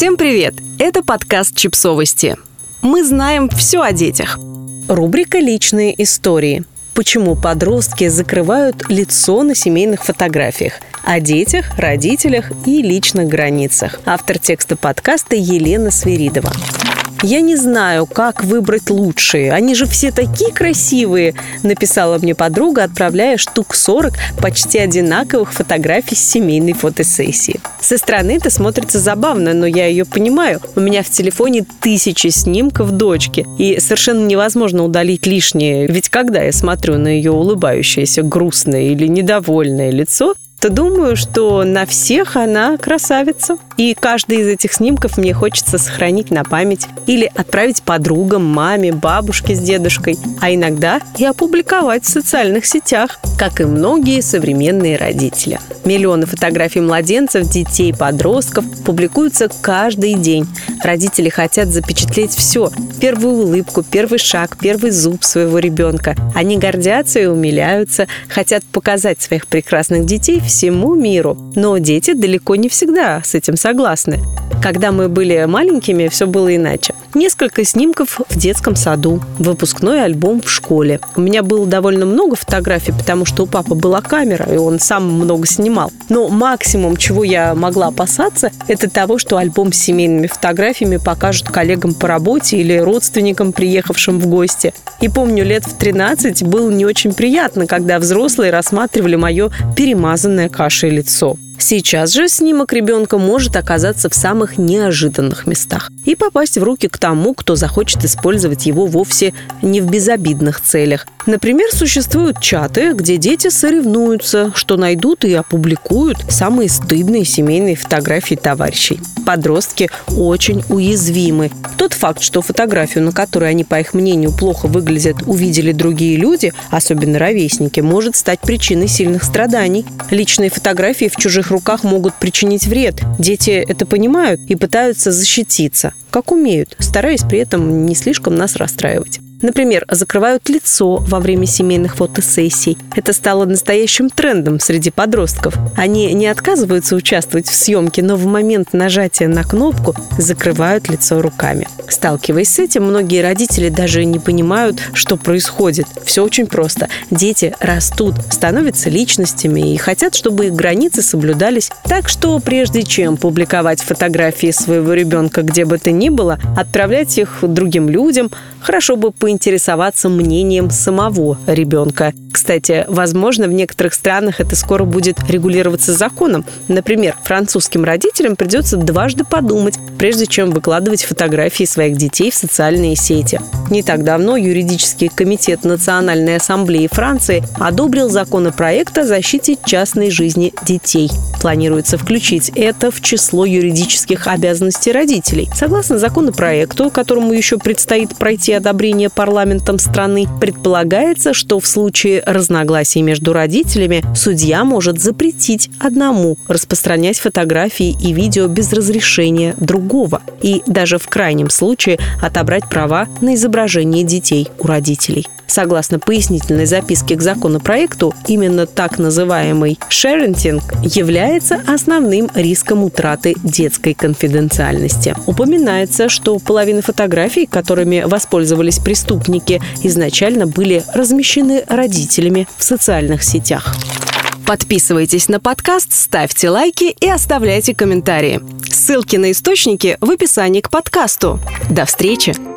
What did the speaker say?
Всем привет! Это подкаст «Чипсовости». Мы знаем все о детях. Рубрика «Личные истории». Почему подростки закрывают лицо на семейных фотографиях? О детях, родителях и личных границах. Автор текста подкаста Елена Свиридова. «Я не знаю, как выбрать лучшие. Они же все такие красивые», — написала мне подруга, отправляя штук 40 почти одинаковых фотографий с семейной фотосессии. Со стороны это смотрится забавно, но я ее понимаю. У меня в телефоне тысячи снимков дочки, и совершенно невозможно удалить лишнее. Ведь когда я смотрю на ее улыбающееся грустное или недовольное лицо, то думаю, что на всех она красавица. И каждый из этих снимков мне хочется сохранить на память или отправить подругам, маме, бабушке с дедушкой, а иногда и опубликовать в социальных сетях, как и многие современные родители. Миллионы фотографий младенцев, детей, подростков публикуются каждый день. Родители хотят запечатлеть все. Первую улыбку, первый шаг, первый зуб своего ребенка. Они гордятся и умиляются, хотят показать своих прекрасных детей всему миру. Но дети далеко не всегда с этим согласны. Когда мы были маленькими, все было иначе. Несколько снимков в детском саду, выпускной альбом в школе. У меня было довольно много фотографий, потому что у папы была камера, и он сам много снимал. Но максимум, чего я могла опасаться, это того, что альбом с семейными фотографиями покажут коллегам по работе или родственникам, приехавшим в гости. И помню, лет в 13 было не очень приятно, когда взрослые рассматривали мое перемазанное кашей лицо. Сейчас же снимок ребенка может оказаться в самых неожиданных местах и попасть в руки к тому, кто захочет использовать его вовсе не в безобидных целях. Например, существуют чаты, где дети соревнуются, что найдут и опубликуют самые стыдные семейные фотографии товарищей. Подростки очень уязвимы. Тот факт, что фотографию, на которой они, по их мнению, плохо выглядят, увидели другие люди, особенно ровесники, может стать причиной сильных страданий. Личные фотографии в чужих руках могут причинить вред. Дети это понимают и пытаются защититься, как умеют, стараясь при этом не слишком нас расстраивать. Например, закрывают лицо во время семейных фотосессий. Это стало настоящим трендом среди подростков. Они не отказываются участвовать в съемке, но в момент нажатия на кнопку закрывают лицо руками. Сталкиваясь с этим, многие родители даже не понимают, что происходит. Все очень просто. Дети растут, становятся личностями и хотят, чтобы их границы соблюдались. Так что прежде чем публиковать фотографии своего ребенка где бы то ни было, отправлять их другим людям, хорошо бы по поинтересоваться мнением самого ребенка. Кстати, возможно, в некоторых странах это скоро будет регулироваться законом. Например, французским родителям придется дважды подумать, прежде чем выкладывать фотографии своих детей в социальные сети. Не так давно юридический комитет Национальной ассамблеи Франции одобрил законопроект о защите частной жизни детей. Планируется включить это в число юридических обязанностей родителей. Согласно законопроекту, которому еще предстоит пройти одобрение парламентом страны, предполагается, что в случае разногласий между родителями судья может запретить одному распространять фотографии и видео без разрешения другого и даже в крайнем случае отобрать права на изображение детей у родителей. Согласно пояснительной записке к законопроекту, именно так называемый шерентинг является основным риском утраты детской конфиденциальности. Упоминается, что половина фотографий, которыми воспользовались преступники, изначально были размещены родителями в социальных сетях. Подписывайтесь на подкаст, ставьте лайки и оставляйте комментарии. Ссылки на источники в описании к подкасту. До встречи!